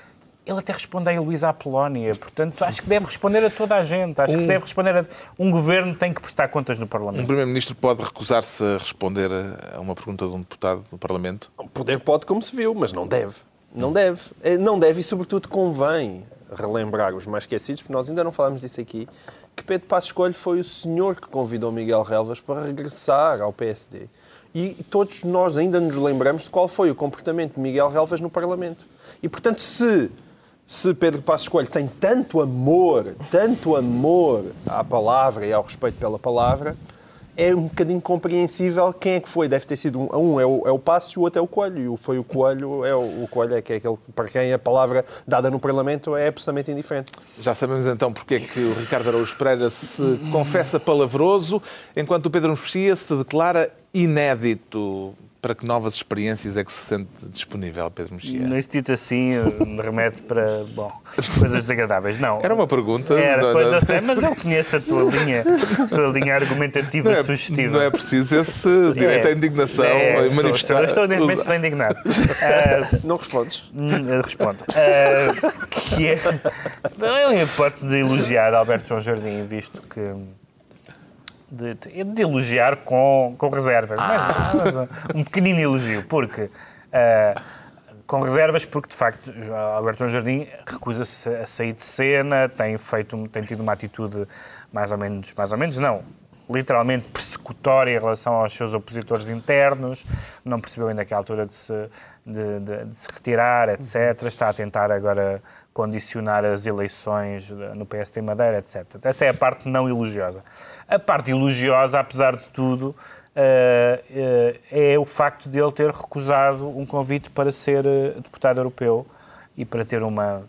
ele até responde à Heloísa Apolónia, portanto, acho que deve responder a toda a gente, acho que se deve responder a... Um governo tem que prestar contas no Um Parlamento. Primeiro-Ministro pode recusar-se a responder a uma pergunta de um deputado no Parlamento? O poder pode, como se viu, mas não deve. Não deve. É, Não deve e, sobretudo, convém relembrar os mais esquecidos, porque nós ainda não falámos disso aqui, que Pedro Passos Coelho foi o senhor que convidou Miguel Relvas para regressar ao PSD. E todos nós ainda nos lembramos de qual foi o comportamento de Miguel Relvas no Parlamento. E, portanto, se, se Pedro Passos Coelho tem tanto amor, tanto amor à palavra e ao respeito pela palavra, é um bocadinho compreensível quem é que foi. Deve ter sido um, um é, o, é o Passos e o outro é o Coelho. E o foi o Coelho, é o, o Coelho é, que é aquele para quem a palavra dada no Parlamento é absolutamente indiferente. Já sabemos então porque é que o Ricardo Araújo Pereira se confessa palavroso, enquanto o Pedro Mexia se declara inédito. Para que novas experiências é que se sente disponível, Pedro Mexia? Neste dito assim, me remete para, bom, coisas desagradáveis. Não. Era uma pergunta. Era, não- pois não- eu sei, mas eu conheço a tua linha, a tua linha argumentativa Não é, sugestiva. não é preciso esse direito à indignação É, e estou, manifestar. estou, estou neste momento estou indignado. Ah, Não respondes? Hum, respondo. Ah, que é. É uma hipótese de elogiar Alberto João Jardim, visto que. De, de- de elogiar com, com reservas. Mas, mas, um pequenino elogio, porque. ah, com reservas, porque de facto Alberto Jardim recusa-se a sair de cena, tem, feito, tem tido uma atitude mais ou menos, mais ou menos não, literalmente persecutória em relação aos seus opositores internos, não percebeu ainda que é a altura de se, de, de- de se retirar, etc. Está a tentar agora condicionar as eleições no PST Madeira, etc. Essa é a parte não elogiosa. A parte elogiosa, apesar de tudo, eh, eh, é o facto de ele ter recusado um convite para ser eh, deputado europeu e para ter uma,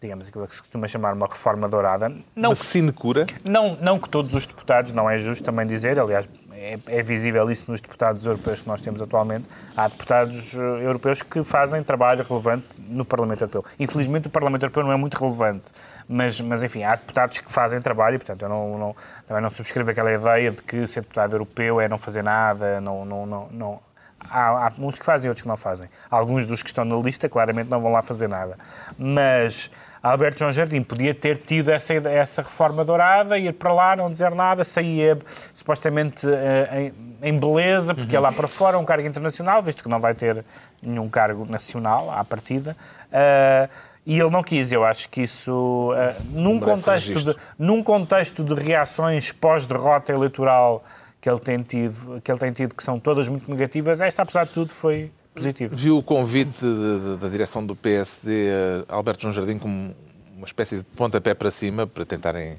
digamos, aquilo que se costuma chamar uma reforma dourada. Não Uma sinecura. não, não que todos os deputados, não é justo também dizer, aliás, é, é visível isso nos deputados europeus que nós temos atualmente. Há deputados europeus que fazem trabalho relevante no Parlamento Europeu. Infelizmente, o Parlamento Europeu não é muito relevante. Mas, mas enfim, há deputados que fazem trabalho portanto, eu não, não, também não subscrevo aquela ideia de que ser deputado europeu é não fazer nada, não, não, não, não. Há, há uns que fazem outros que não fazem. Alguns dos que estão na lista claramente não vão lá fazer nada. Mas Alberto João Jardim podia ter tido essa, essa reforma dourada, ir para lá, não dizer nada, sair supostamente eh, em, em beleza, porque é lá para fora, um cargo internacional, visto que não vai ter nenhum cargo nacional à partida. Eh, e ele não quis, eu acho que isso, eh, num, contexto de, num contexto de reações pós-derrota eleitoral que ele, tem tido, que ele tem tido, que são todas muito negativas, esta, apesar de tudo, foi positiva. Viu o convite de- de- da direção do PSD a Alberto João Jardim como uma espécie de pontapé para cima para tentarem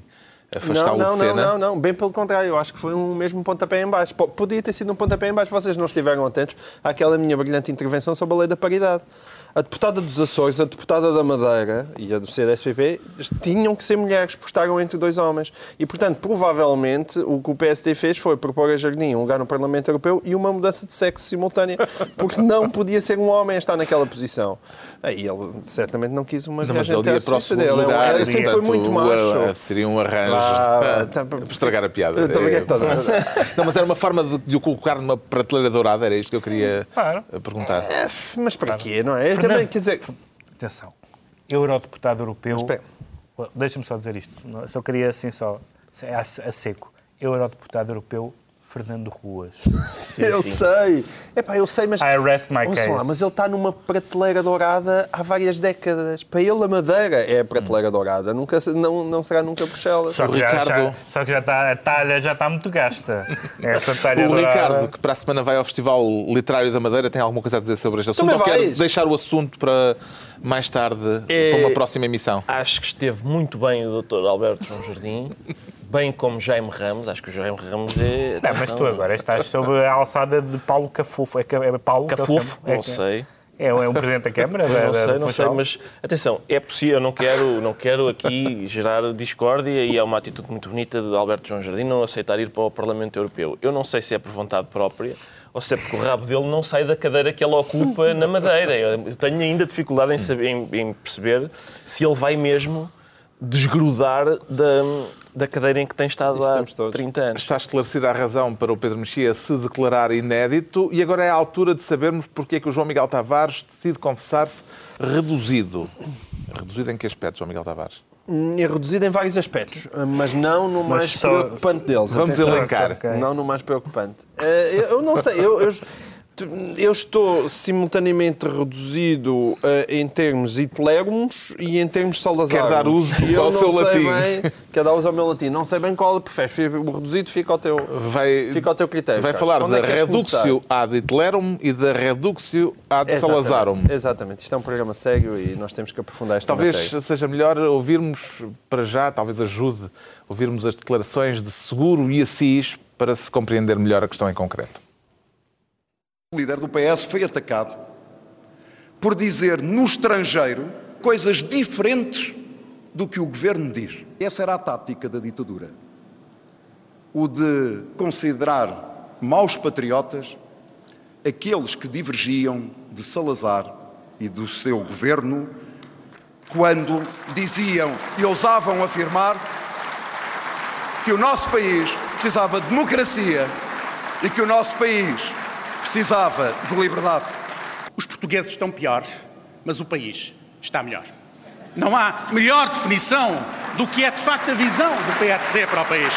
afastá-lo Não, não, de não, cena? não, não, bem pelo contrário, eu acho que foi um mesmo pontapé em baixo. Po- Podia ter sido um pontapé em baixo, vocês não estiveram atentos àquela minha brilhante intervenção sobre a lei da paridade. A deputada dos Açores, a deputada da Madeira e a do CDSPP tinham que ser mulheres, porque estavam entre dois homens. E, portanto, provavelmente, o que o PSD fez foi propor a Jardim um lugar no Parlamento Europeu e uma mudança de sexo simultânea, porque não podia ser um homem a estar naquela posição. Aí ele certamente não quis uma Não, mas viagem até para Suíça segundo dele. lugar. Ele sempre foi muito macho. uh, Seria um arranjo Ah, para tá, estragar a piada. É que estás a É, Não, mas era uma forma de, de o colocar numa prateleira dourada, era isto que eu queria Claro. perguntar. Mas para quê, não é? Eu Fernando. também, quer dizer, Atenção, eurodeputado europeu. Deixa-me só dizer isto. Só queria assim só a, a seco. Eurodeputado europeu Fernando Ruas. eu sei. Epá, eu sei, mas. I rest my case. lá, mas ele está numa prateleira dourada há várias décadas. Para ele, a Madeira é a prateleira dourada. Nunca, não, não será nunca Bruxelas. Só que, já, Ricardo- já- só que já está, a talha já está muito gasta. Essa talha O dourada- Ricardo, que para a semana vai ao Festival Literário da Madeira, tem alguma coisa a dizer sobre este assunto? Também Ou quer vais? deixar o assunto para mais tarde, É- para uma próxima emissão? Acho que esteve muito bem o Dr. Alberto João Jardim, bem como Jaime Ramos. Acho que o Jaime Ramos é. Não, mas tu agora estás sob a alçada de Paulo Cafufo. É, é Paulo chama? É não que- sei. É, é um presidente da Câmara? da- Não da sei, não sei, mas atenção, é possível, eu não quero, não quero aqui gerar discórdia e é uma atitude muito bonita de Alberto João Jardim não aceitar ir para o Parlamento Europeu. Eu não sei se é por vontade própria ou se é porque o rabo dele não sai da cadeira que ele ocupa na Madeira. Eu tenho ainda dificuldade em, saber, em, em perceber se ele vai mesmo desgrudar da, da cadeira em que tem estado Isso há temos todos. 30 anos. Está esclarecida a razão para o Pedro Mexia se declarar inédito e agora é a altura de sabermos porque é que o João Miguel Tavares decide confessar-se reduzido. Reduzido em que aspecto, João Miguel Tavares? É reduzido em vários aspectos, mas não no mais só- preocupante deles. Vamos Atenção. elencar. Ok. Não no mais preocupante. Eh, eu- Eu não sei, eu, eu- eu estou simultaneamente reduzido eh, em termos hitlermos e em termos Salazar. Quer dar uso e ao seu latim. Bem, quer dar uso ao meu latim. Não sei bem qual preferes. O reduzido fica ao teu, Vai, fica ao teu critério. vai Carlos. falar é da queres reductio ad Hitlerum e da reductio ad Exatamente, Salazarum. Exatamente. Isto é um programa sério e nós temos que aprofundar esta Talvez matéria. seja melhor ouvirmos, para já, talvez ajude, ouvirmos as declarações de Seguro e Assis para se compreender melhor a questão em concreto. O líder do PS foi atacado por dizer no estrangeiro coisas diferentes do que o governo diz. Essa era a tática da ditadura. O de considerar maus patriotas aqueles que divergiam de Salazar e do seu governo quando diziam e ousavam afirmar que o nosso país precisava de democracia e que o nosso país precisava de liberdade. Os portugueses estão pior, mas o país está melhor. Não há melhor definição do que é de facto a visão do PSD para o país.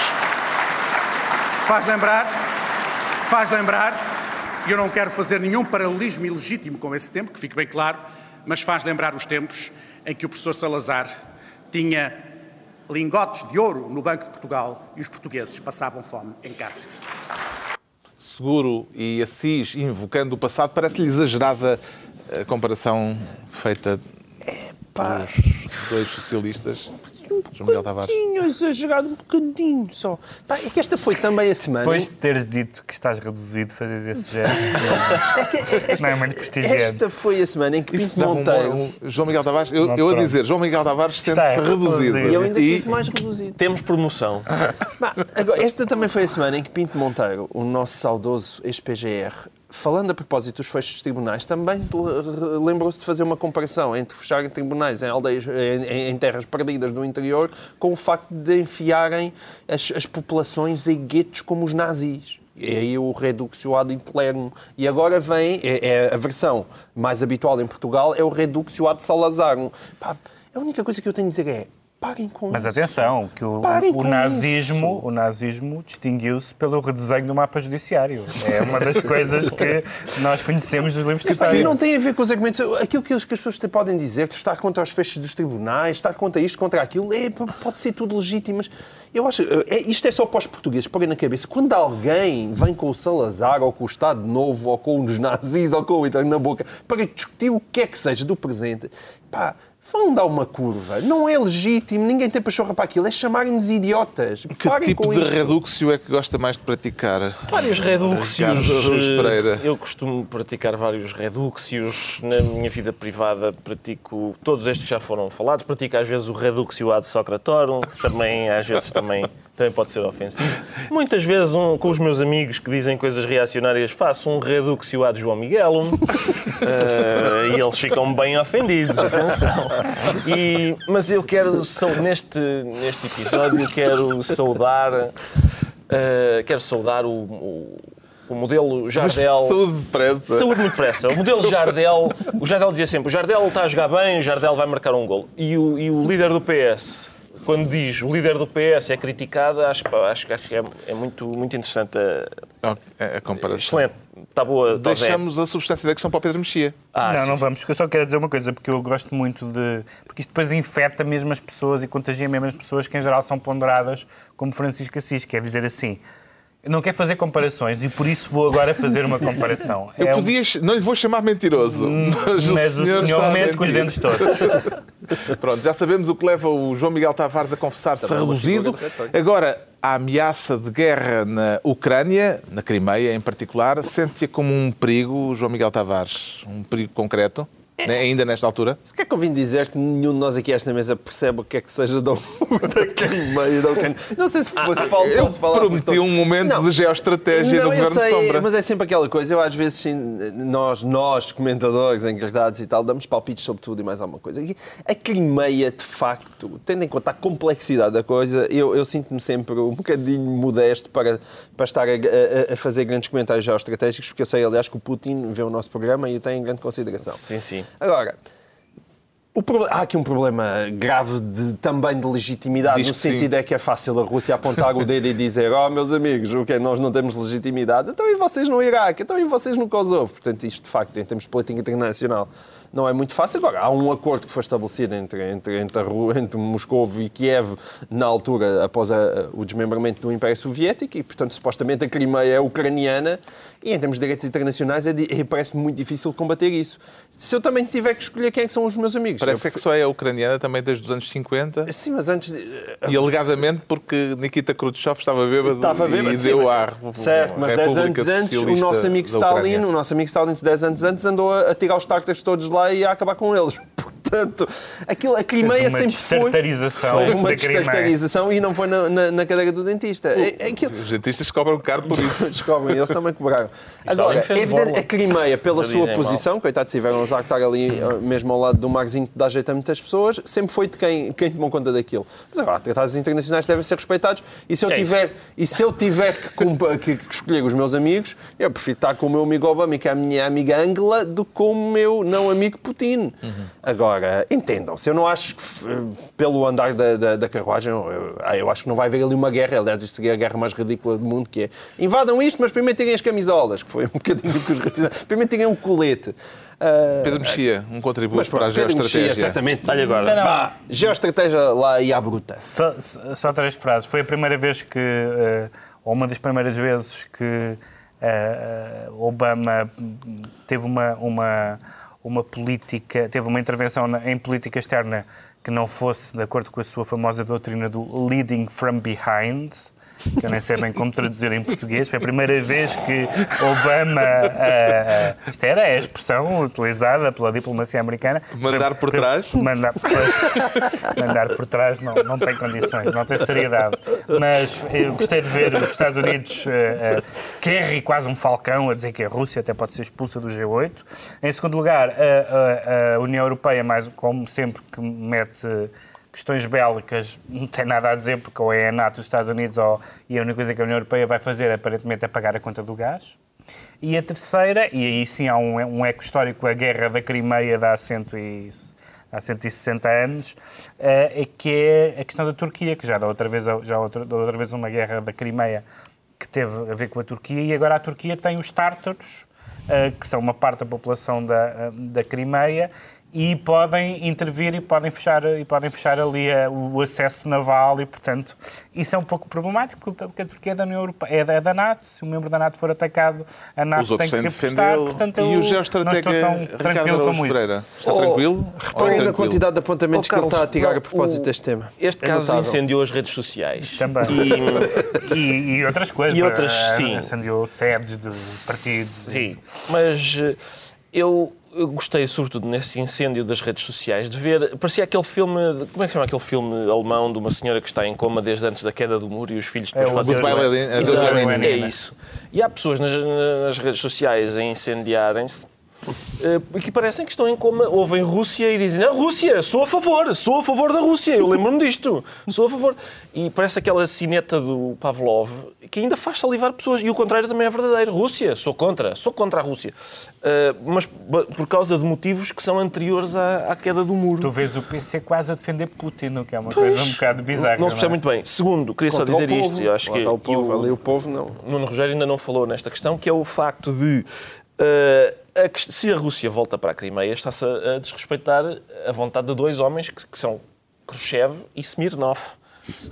Faz lembrar, faz lembrar, e eu não quero fazer nenhum paralelismo ilegítimo com esse tempo, que fique bem claro, mas faz lembrar os tempos em que o professor Salazar tinha lingotes de ouro no Banco de Portugal e os portugueses passavam fome em casa. Seguro e Assis invocando o passado, parece-lhe exagerada a comparação feita pelos dois socialistas. João Miguel Tavares. bocadinho exagerado, um bocadinho só. Pá, é que esta foi também a semana. Depois de teres dito que estás reduzido, fazes esse gesto. não é muito prestigiante. Esta foi a semana em que Pinto dava um, Monteiro. um- João Miguel Tavares, eu, eu a dizer, João Miguel Tavares Está sente-se reduzido. E eu ainda E- mais reduzido. Temos promoção. Bah, agora, esta também foi a semana em que Pinto Monteiro, o nosso saudoso ex-PGR, falando a propósito dos fechos dos tribunais, também se le- lembrou-se de fazer uma comparação entre fecharem tribunais em aldeias, em, em terras perdidas do interior, com o facto de enfiarem as, as populações em guetos como os nazis. E aí o reductio ad internum. E agora vem, é, é a versão mais habitual em Portugal, é o reductio ad Salazarum. Pá, a única coisa que eu tenho a dizer é, parem com Mas isso. atenção, que o, o nazismo, isso. o nazismo distinguiu-se pelo redesenho do mapa judiciário. É uma das coisas que nós conhecemos dos livros de história. não tem a ver com os argumentos. Aquilo que as pessoas podem dizer, que estar contra os fechos dos tribunais, estar contra isto, contra aquilo, é, pode ser tudo legítimo. Mas eu acho. É, isto é só para os portugueses, porem na cabeça. Quando alguém vem com o Salazar, ou com o Estado Novo, ou com os nazis, ou com o Hitler na boca, para discutir o que é que seja do presente, pá. Vão dar uma curva. Não é legítimo, ninguém tem pachorra para aquilo. É chamarem-nos idiotas. Que Parem tipo de isso. reduxio é que gosta mais de praticar? Vários Araújo eh. Eu costumo praticar vários redúxios. Na minha vida privada pratico todos estes que já foram falados. Pratico às vezes o reduxio ad Socratorum, que também às vezes também, também pode ser ofensivo. Muitas vezes um, com os meus amigos que dizem coisas reacionárias faço um reduxio ad João Miguelum Eh, e eles ficam bem ofendidos, atenção. E- mas eu quero, neste, neste episódio, quero saudar Uh, quero saudar o, o, o modelo Mas Jardel. saúde depressa. Saúde muito depressa. O modelo Jardel, o Jardel dizia sempre: o Jardel está a jogar bem, o Jardel vai marcar um gol. E o, e o líder do PS, quando diz o líder do PS é criticado, acho, acho, acho que é, é muito, muito interessante. a- A comparação. Excelente. Está boa. Tosé. Deixamos a substância da questão para o Pedro Mexia. Ah, não, sim, não sim. vamos, porque eu só quero dizer uma coisa, porque eu gosto muito de. Porque isto depois infeta mesmo as pessoas e contagia mesmo as pessoas que em geral são ponderadas, como Francisco Assis, quer dizer assim. Não quero fazer comparações e por isso vou agora fazer uma comparação. Eu É um- podia, não lhe vou chamar mentiroso, mas, Mas o senhor está a mente com os dentes todos. Pronto, já sabemos o que leva o João Miguel Tavares a confessar-se é reduzido. Agora, a ameaça de guerra na Ucrânia, na Crimeia em particular, sente-a como um perigo, João Miguel Tavares? Um perigo concreto? Né, Ainda nesta altura? Se quer que eu vim dizer que nenhum de nós aqui esta mesa percebe o que é que seja da, Crimeia, da Ucrânia. Não sei se fosse falta Eu falar prometi um momento Não. de geoestratégia Não, eu Governo sei, Sombra. mas é sempre aquela coisa. Eu, às vezes, sim, nós, nós, comentadores, encarregados e tal, damos palpites sobre tudo e mais alguma coisa. E a Crimeia, de facto, tendo em conta a complexidade da coisa, eu, eu sinto-me sempre um bocadinho modesto para, para estar a, a- a fazer grandes comentários geoestratégicos, porque eu sei, aliás, que o Putin vê o nosso programa e o tem em grande consideração. Sim, sim. Agora, o proble- há aqui um problema grave de- também de legitimidade, Diz no que sim. sentido é que é fácil a Rússia apontar o dedo e dizer oh, meus amigos, o que nós não temos legitimidade, então e vocês no Iraque, então e vocês no Kosovo? Portanto, isto de facto, em termos de política internacional, não é muito fácil. Agora, há um acordo que foi estabelecido entre, entre, entre, a entre Moscou e Kiev na altura, após a- o desmembramento do Império Soviético, e, portanto, supostamente a Crimeia é ucraniana, e em termos de direitos internacionais é, é- parece muito difícil combater isso. Se eu também tiver que escolher quem é que são os meus amigos... Parece eu- que só é a ucraniana também desde os anos 50 Sim, mas antes... de- e alegadamente porque Nikita Khrushchev estava bêbado, Estava bêbado, e sim, deu ar. Certo, mas 10 República anos antes, o nosso amigo Stalin, o nosso amigo Stalin, 10 anos antes, andou a, a tirar os tártaros todos lá e a acabar com eles. Portanto, aquilo, a Crimeia uma sempre foi... destartarização Houve uma da Crimeia. destartarização e não foi na, na, na cadeira do dentista. É, é aquilo... Os dentistas cobram caro por isso. Descobrem, eles também cobraram. Agora, é evidente, a Crimeia, pela sua dizem mal. posição, coitados, tiveram de estar ali eh, mesmo ao lado do marzinho que dá jeito a muitas pessoas, sempre foi de quem, quem tomou conta daquilo. Mas agora, tratados internacionais devem ser respeitados e se eu É isso. tiver, e se eu tiver que, que- que escolher os meus amigos, eu prefiro estar com o meu amigo Obama e com a minha amiga Angela do que com o meu não amigo Putin. Agora, entendam-se, eu não acho que, pelo andar da, da, da carruagem, eu, eu acho que não vai haver ali uma guerra. Aliás, isto seria a guerra mais ridícula do mundo, que é invadam isto, mas primeiro tirem as camisolas, que foi um bocadinho o que os reis fizeram. Primeiro tirem o colete. Ah, Pedro Mexia, um contributo mas para a Pedro Mexia, geoestratégia. certamente. Olha agora. Bah, geoestratégia lá e à bruta. Só, só- três frases. Foi a primeira vez que, eh, ou uma das primeiras vezes que eh, Obama teve uma, uma, uma política, teve uma intervenção na- em política externa que não fosse de acordo com a sua famosa doutrina do leading from behind, que eu nem sei bem como traduzir em português. Foi a primeira vez que Obama, ah, isto era a expressão utilizada pela diplomacia americana. Mandar por trás? Mandar, mandar por trás não, não tem condições, não tem seriedade. Mas eu gostei de ver os Estados Unidos uh, uh, Kerry quase um falcão a dizer que a Rússia até pode ser expulsa do G8. Em segundo lugar, a, a, a União Europeia, mais como sempre, que mete questões bélicas não tem nada a dizer, porque ou é a NATO dos Estados Unidos ou, e a única coisa que a União Europeia vai fazer aparentemente é pagar a conta do gás. E a terceira, e aí sim há um, um eco histórico, a guerra da Crimeia dá, cento e, há 160 anos, é que é a questão da Turquia, que já dá outra vez, já outra, outra vez uma guerra da Crimeia que teve a ver com a Turquia, e agora a Turquia tem os tártaros, que são uma parte da população da, da Crimeia, e podem intervir e podem fechar, e podem fechar ali a, o acesso naval e, portanto, isso é um pouco problemático porque a Turquia é da União Europeia, é da, é da NATO, se um membro da NATO for atacado, a NATO tem que repostar, portanto, E o geoestratega Ricardo como Pereira, está oh, tranquilo? Reparem na quantidade de apontamentos oh, Carlos, que ele está a tirar a propósito o, deste tema. Este é caso notável. incendiou as redes sociais. Também. E, e, e outras coisas. E outras, sim. Incendiou sedes de partidos. Sim, mas eh, eu eu gostei, sobretudo, nesse incêndio das redes sociais, de ver. Parecia aquele filme. Como é que se chama aquele filme alemão de uma senhora que está em coma desde antes da queda do muro e os filhos depois é, fazem. É, é isso. E há pessoas nas, nas redes sociais a incendiarem-se uh, que parecem que estão em coma, ouvem Rússia e dizem: a Rússia, sou a favor, sou a favor da Rússia, eu lembro-me disto, sou a favor. E parece aquela cineta do Pavlov que ainda faz salivar pessoas. E o contrário também é verdadeiro. Rússia, sou contra, sou contra a Rússia. Uh, mas por causa de motivos que são anteriores à, à, queda do muro. Tu vês o PC quase a defender Putin, o que é uma pois, coisa um bocado bizarra. Não se percebe muito bem. Segundo, queria contra só dizer isto. Eu acho que o povo, o, ali o povo não. Nuno Rogério ainda não falou nesta questão, que é o facto de. Uh, a, se a Rússia volta para a Crimeia, está-se a, a, desrespeitar a vontade de dois homens que, que são Khrushchev e Smirnov.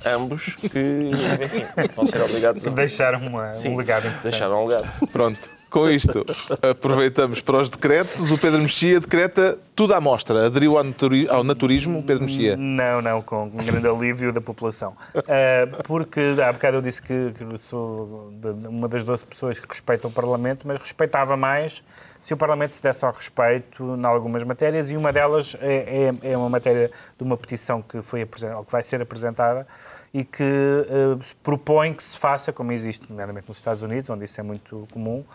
Ambos que, enfim, vão ser obrigados a. Deixaram uma, Sim, um legado importante. Deixaram um legado. Pronto. Com isto, aproveitamos para os decretos. O Pedro Mexia decreta tudo à mostra. Aderiu ao naturismo, Pedro Mexia? Não, não, com grande alívio da população. Uh, porque há bocado eu disse que, sou uma das 12 pessoas que respeitam o Parlamento, mas respeitava mais se o Parlamento se desse ao respeito em algumas matérias e uma delas é, é, é uma matéria de uma petição que, foi que vai ser apresentada e que uh, propõe que se faça, como existe nomeadamente nos Estados Unidos, onde isso é muito comum,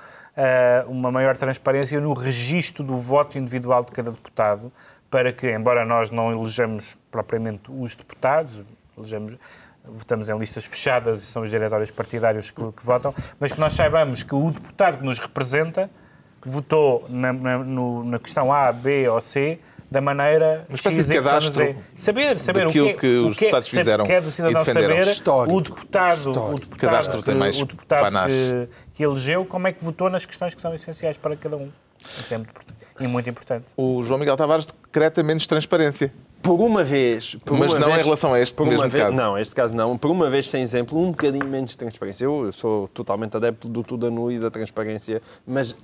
uma maior transparência no registro do voto individual de cada deputado, para que, embora nós não elejamos propriamente os deputados, elejamos, votamos em listas fechadas e são os diretórios partidários que, que, votam, mas que nós saibamos que o deputado que nos representa votou na, na, no, na questão A, B ou C da maneira uma espécie de cadastro saber saber o que, que os deputados fizeram quer do cidadão saber Histórico. o deputado Histórico. o deputado, cadastro tem mais o deputado que, que, elegeu como é que votou nas questões que são essenciais para cada um isso é muito importante e muito importante o João Miguel Tavares decreta menos transparência por uma vez. Por Mas uma não vez, em relação a este mesmo vez, caso. Não, este caso não. Por uma vez, sem exemplo, um bocadinho menos de transparência. Eu, eu sou totalmente adepto do tudo a nu e da transparência, mas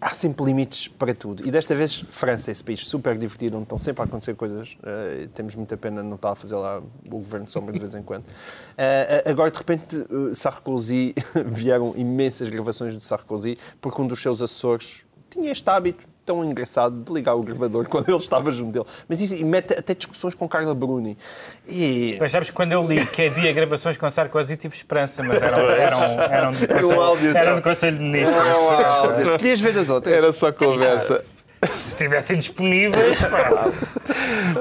há sempre limites para tudo. E desta vez, França, esse país super divertido, onde estão sempre a acontecer coisas. Uh, temos muita pena não estar a fazer lá o governo de sombra de vez em quando. Uh, agora, de repente, uh, Sarkozy, vieram imensas gravações de Sarkozy, porque um dos seus assessores tinha este hábito tão engraçado de ligar o gravador quando ele estava junto dele. Mas isso e mete até discussões com Carla Bruni. E... Mas sabes que quando eu li que havia gravações com Sarkozy tive esperança, mas eram, eram, eram, do, conselho, áudio, eram do Conselho de Ministros. Era um áudio. Querias ver das outras? Era só conversa se estivessem disponíveis. Pá.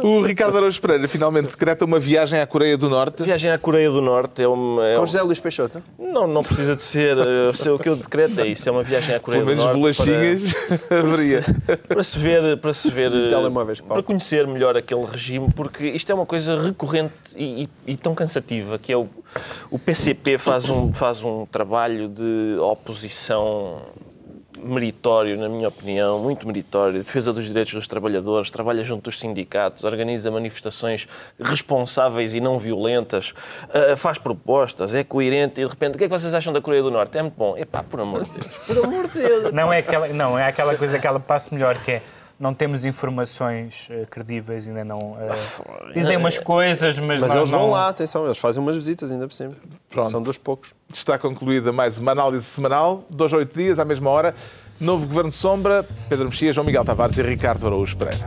O Ricardo Araújo Pereira finalmente decreta uma viagem à Coreia do Norte. Viagem à Coreia do Norte é uma. É Com José Luís Peixoto? Não, não precisa de ser. Eu sei o que eu decreto é isso. É uma viagem à Coreia Pelo do Norte. Pelo menos bolachinhas haveria. Para, para se ver. Para se ver. Telemóveis. Para conhecer melhor aquele regime, porque isto é uma coisa recorrente e, e, e tão cansativa, que é o, o PCP faz um, faz um trabalho de oposição meritório, na minha opinião, muito meritório, defesa dos direitos dos trabalhadores, trabalha junto dos sindicatos, organiza manifestações responsáveis e não violentas, uh, faz propostas, é coerente e de repente, o que é que vocês acham da Coreia do Norte? É muito bom. Epá, por amor de Deus, por amor de Deus. Não é aquela, não, é aquela coisa que ela passa melhor, que é não temos informações eh, credíveis, ainda não. eh, dizem umas coisas, mas, Mas eles vão não- lá, atenção, eles fazem umas visitas ainda por cima. Pronto. São dos poucos. Está concluída mais uma análise semanal, dois a oito dias, à mesma hora. Novo Governo de Sombra, Pedro Mexia, João Miguel Tavares e Ricardo Araújo Pereira.